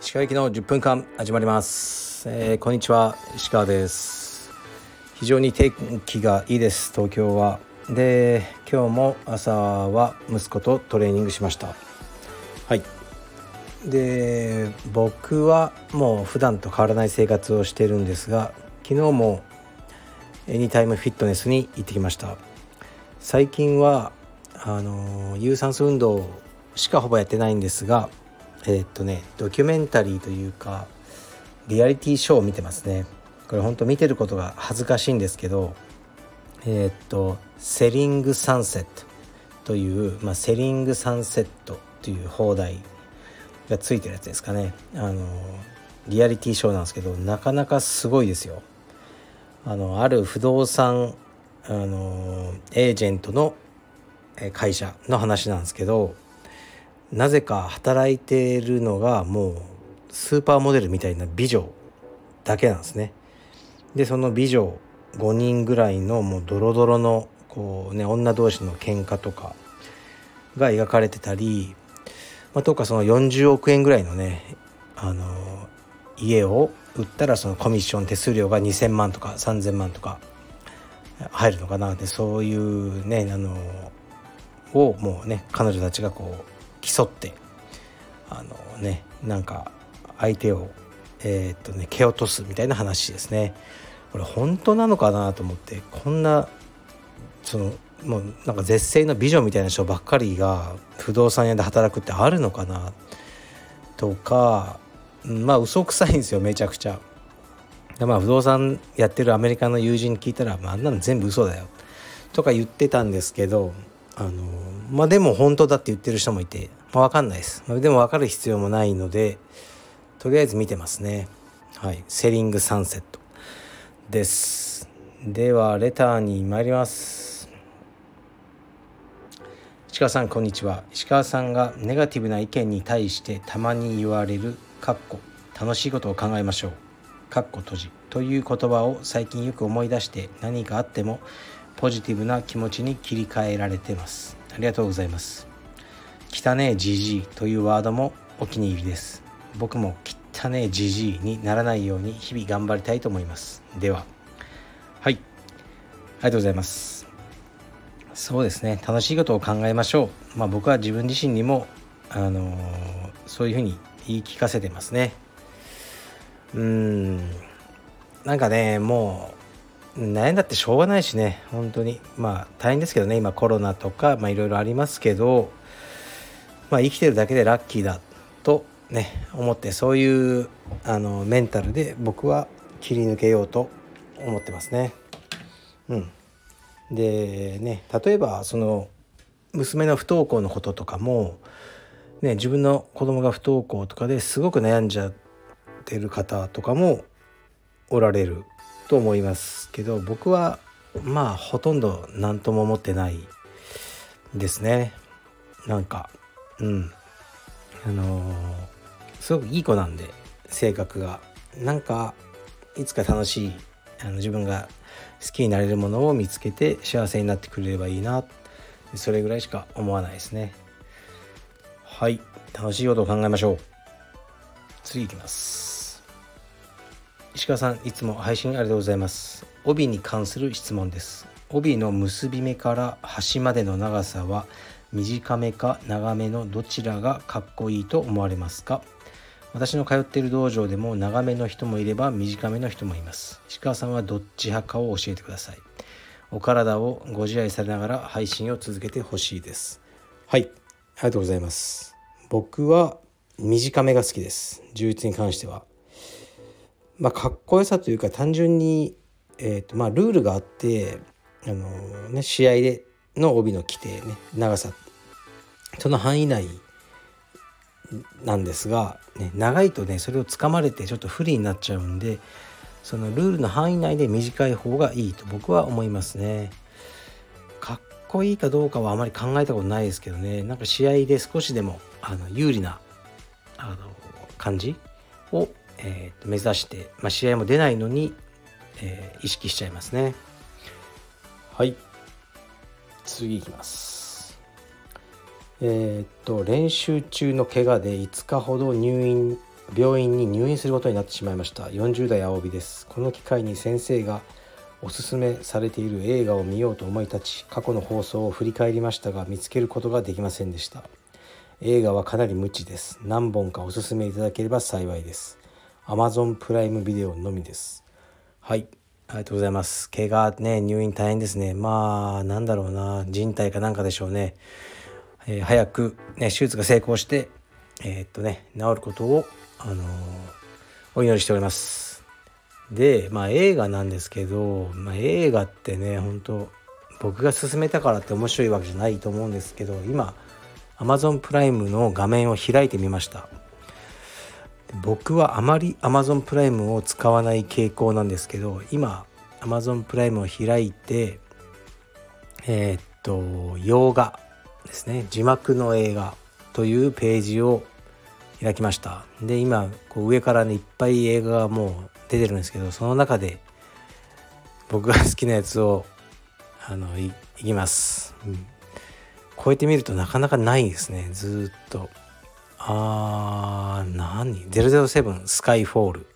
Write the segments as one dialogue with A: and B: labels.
A: 石川行きの10分間始まります、えー、こんにちは。石川です。非常に天気がいいです。東京は。で今日も朝は息子とトレーニングしました。はい。で僕はもう普段と変わらない生活をしてるんですが昨日もエニタイムフィットネスに行ってきました。最近はあの有酸素運動しかほぼやってないんですがえー、っとねドキュメンタリーというかリアリティショーを見てますね。これ本当見てることが恥ずかしいんですけどえー、っとセリングサンセットという、まあ、セリングサンセットという放題がついてるやつですかね。あのリアリティショーなんですけどなかなかすごいですよ。あのある不動産あのエージェントの会社の話なんですけどなぜか働いているのがもうスーパーモデルみたいな美女だけなんですね。でその美女5人ぐらいのもうドロドロのこうね女同士の喧嘩とかが描かれてたり、まあ、とかその40億円ぐらいのねあの家を売ったらそのコミッション手数料が2,000万とか3,000万とか入るのかなでそういうねあのをもうね彼女たちがこう競ってあのねなんか相手をえー、っとね蹴落とすみたいな話ですね。これ本当なのかなと思ってこんなそのもうなんか絶世の美女みたいな人ばっかりが不動産屋で働くってあるのかなとかまあ嘘くさいんですよめちゃくちゃ。でまあ不動産やってるアメリカの友人に聞いたら、まあ、あんなの全部嘘だよとか言ってたんですけどあのまあでも本当だって言ってる人もいて、まあ、分かんないです、まあ、でも分かる必要もないのでとりあえず見てますね。はい。セリングサンセット。です。ではレターに参ります。石川さんこんにちは。石川さんがネガティブな意見に対してたまに言われるかっこ。楽しいことを考えましょう。かっこ閉じ。という言葉を最近よく思い出して何かあってもポジティブな気持ちに切り替えられてます。ありがとうございます。汚ねえじじいというワードもお気に入りです。僕も汚ねえじじいにならないように日々頑張りたいと思います。では。はい。ありがとうございます。そうですね。楽しいことを考えましょう。まあ僕は自分自身にもあのー、そういうふうに言い聞かせてますね。うん。なんかねもう悩んだってしょうがないしね本当にまあ大変ですけどね今コロナとかいろいろありますけどまあ生きてるだけでラッキーだとね思ってそういうあのメンタルで僕は切り抜けようと思ってますね。うん、でね例えばその娘の不登校のこととかも、ね、自分の子供が不登校とかですごく悩んじゃってる方とかもおられると思いますけど僕はまあほとんど何とも思ってないですね。なんかうん。あのー、すごくいい子なんで性格が。なんかいつか楽しいあの自分が好きになれるものを見つけて幸せになってくれればいいなそれぐらいしか思わないですね。はい。楽しいことを考えましょう。次いきます。石川さんいつも配信ありがとうございます。帯に関する質問です。帯の結び目から端までの長さは短めか長めのどちらがかっこいいと思われますか？私の通っている道場でも長めの人もいれば短めの人もいます。石川さんはどっち派かを教えてください。お体をご自愛されながら配信を続けてほしいです。はい。ありがとうございます。僕は短めが好きです。充実に関しては。まあかっこよさというか単純にえ、ー、とまあルールがあってあのね試合での帯の規定ね長さその範囲内なんですが、ね、長いとねそれをつかまれてちょっと不利になっちゃうんでそのルールの範囲内で短い方がいいと僕は思いますね。かっこいいかどうかはあまり考えたことないですけどねなんか試合で少しでもあの有利なあの感じを、えー、目指して、まあ、試合も出ないのに、えー、意識しちゃいますね。はい。次いきます。えー、っと練習中の怪我で5日ほど入院病院に入院することになってしまいました。40代青帯です。この機会に先生がおすすめされている映画を見ようと思い立ち過去の放送を振り返りましたが見つけることができませんでした。映画はかなり無知です。何本かおすすめいただければ幸いです。Amazon プライムビデオのみです。はい。ありがとうございます。怪我ね入院大変ですね。まあなんだろうな。人体かなんかでしょうね、えー、早くね手術が成功してえー、っとね治ることをあのー、お祈りしております。で、まあ、映画なんですけど、まあ、映画ってね本当僕が勧めたからって面白いわけじゃないと思うんですけど今 Amazon プライムの画面を開いてみました。僕はあまり Amazon プライムを使わない傾向なんですけど今 Amazon プライムを開いてえー、っと洋画ですね。字幕の映画というページを開きました。で今こう上からねいっぱい映画がもう出てるんですけどその中で僕が好きなやつをあのいいきます、うん、超えてみるとなかなかないですね。ずっと。あー何 ?007 スカイフォール。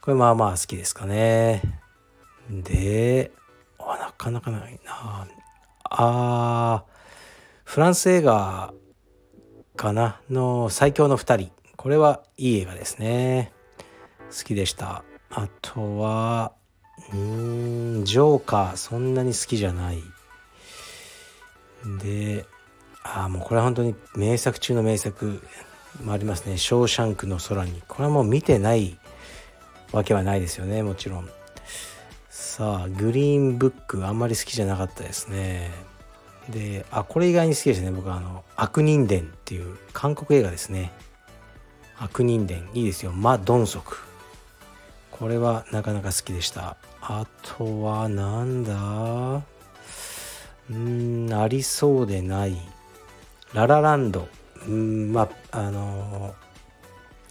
A: これまあまあ好きですかね。であなかなかないな。あフランス映画かな？の最強の2人。これはいい映画ですね。好きでした。あとはうんジョーカー。そんなに好きじゃない。でああもうこれは本当に名作中の名作もありますね「ショーシャンクの空に」これはもう見てないわけはないですよね。もちろん。さあグリーンブックあんまり好きじゃなかったですね。であこれ意外に好きですね。僕はあの「悪人伝」っていう韓国映画ですね。悪人伝。いいですよ。マ・ドンソクこれはなかなか好きでした。あとはなんだ？うんありそうでない。ララランド。うんまああの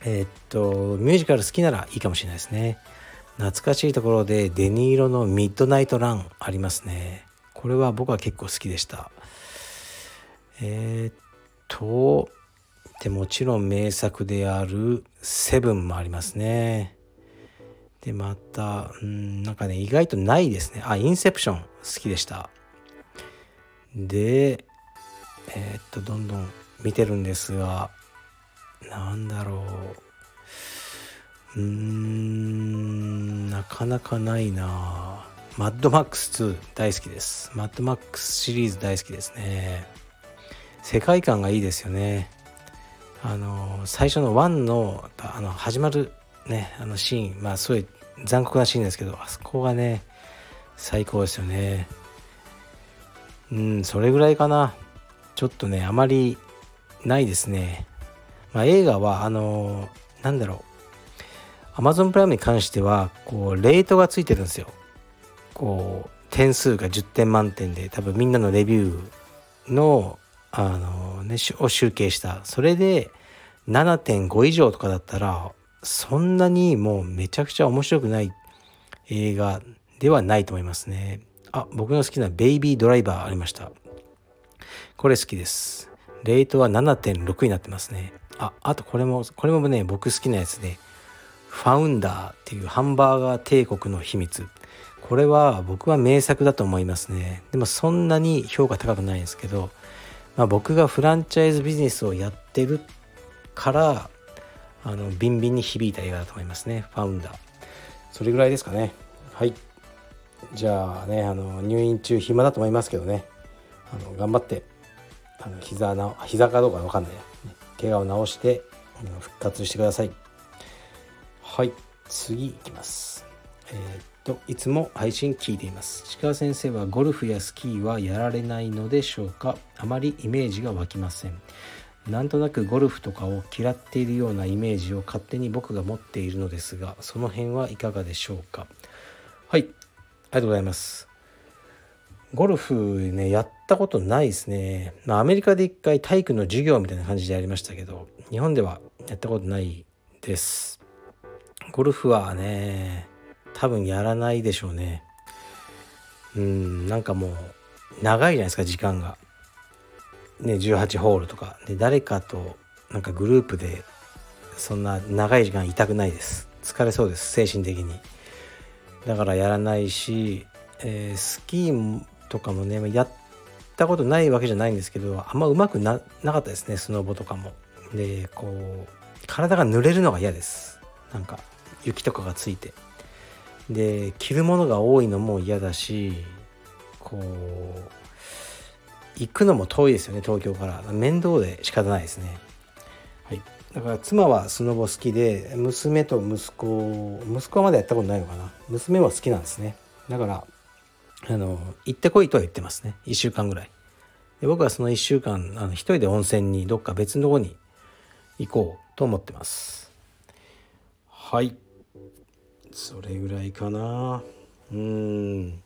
A: えー、っとミュージカル好きならいいかもしれないですね。懐かしいところでデニーロのミッドナイトランありますね。これは僕は結構好きでした。えー、っとでもちろん名作である「セブン」もありますね。でまたうんなんかね意外とないですね。あインセプション好きでした。でえー、っとどんどん見てるんですがなんだろう。うーんなかなかないな。マッドマックス2大好きです。マッドマックスシリーズ大好きですね。世界観がいいですよね。あの最初の1のあの始まるねあのシーン。まあすごい残酷なシーンですけどあそこがね最高ですよね。うんそれぐらいかな。ちょっとねあまりないですねまあ映画はあのなんだろう Amazon プライムに関してはこうレートがついてるんですよこう点数が10点満点で多分みんなのレビューのあのねを集計したそれで7.5以上とかだったらそんなにもうめちゃくちゃ面白くない映画ではないと思いますね。あ、僕の好きなベイビードライバーありました。これ好きです。レートは7.6になってますね。あ、あとこれも、これもね、僕好きなやつで、ファウンダーっていうハンバーガー帝国の秘密。これは僕は名作だと思いますね。でもそんなに評価高くないんですけど、まあ、僕がフランチャイズビジネスをやってるからあのビンビンに響いた映画だと思いますねファウンダーそれぐらいですかねはいじゃあねあの入院中暇だと思いますけどねあの頑張ってあの膝な膝かどうかわかんないや、ね、怪我を治して復活してください。はい。次いきます。えー、っといつも配信聞いています。石川先生はゴルフやスキーはやられないのでしょうか？あまりイメージが湧きません。なんとなくゴルフとかを嫌っているようなイメージを勝手に僕が持っているのですがその辺はいかがでしょうか？はい。ありがとうございます。ゴルフねやったことないですね、まあ、アメリカで一回体育の授業みたいな感じでやりましたけど日本ではやったことないです。ゴルフはね多分やらないでしょうね。うんなんかもう長いじゃないですか時間が。ね18ホールとか。で誰かとなんかグループでそんな長い時間いたくないです。疲れそうです精神的に。だからやらないし、えー、スキーとかもねやったことないわけじゃないんですけどあんまうまくななかったですねスノボとかも。でこう体が濡れるのが嫌です。なんか雪とかがついて。で着るものが多いのも嫌だしこう行くのも遠いですよね東京から。面倒で仕方ないですね。はい。だから妻はスノボ好きで娘と息子息子はまだやったことないのかな。娘は好きなんですね。だからあの行ってこいとは言ってますね。1週間ぐらい。で僕はその1週間あの一人で温泉にどっか別のとこに行こうと思ってます。はい。それぐらいかな。うん。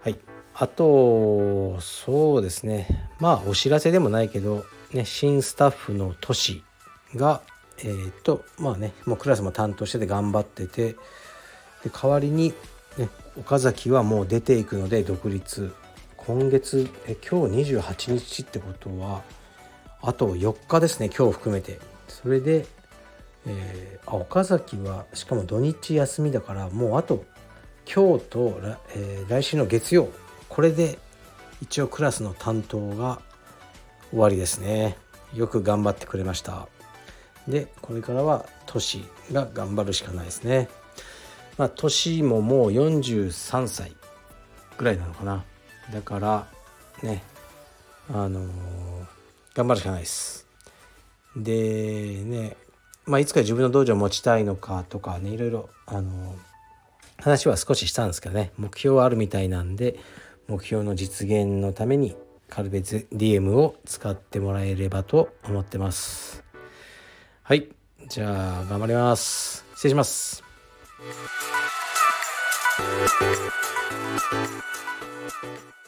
A: はい。あとそうですね。まあお知らせでもないけどね、新スタッフのトシが、えー、とまあねもうクラスも担当してて頑張っててで代わりに、ね、岡崎はもう出ていくので独立。今月え今日28日ってことはあと4日ですね今日含めて。それで、えー、あ岡崎はしかも土日休みだからもうあと今日と、えー、来週の月曜。これで一応クラスの担当が終わりですね。よく頑張ってくれました。でこれからは都市が頑張るしかないですね。まあ年ももう43歳ぐらいなのかなだからねあのー、頑張るしかないですでねまあいつか自分の道場を持ちたいのかとかねいろいろあのー、話は少ししたんですけどね目標はあるみたいなんで目標の実現のためにカルベツ DM を使ってもらえればと思ってます。はい。じゃあ、頑張ります。失礼します。Thank you.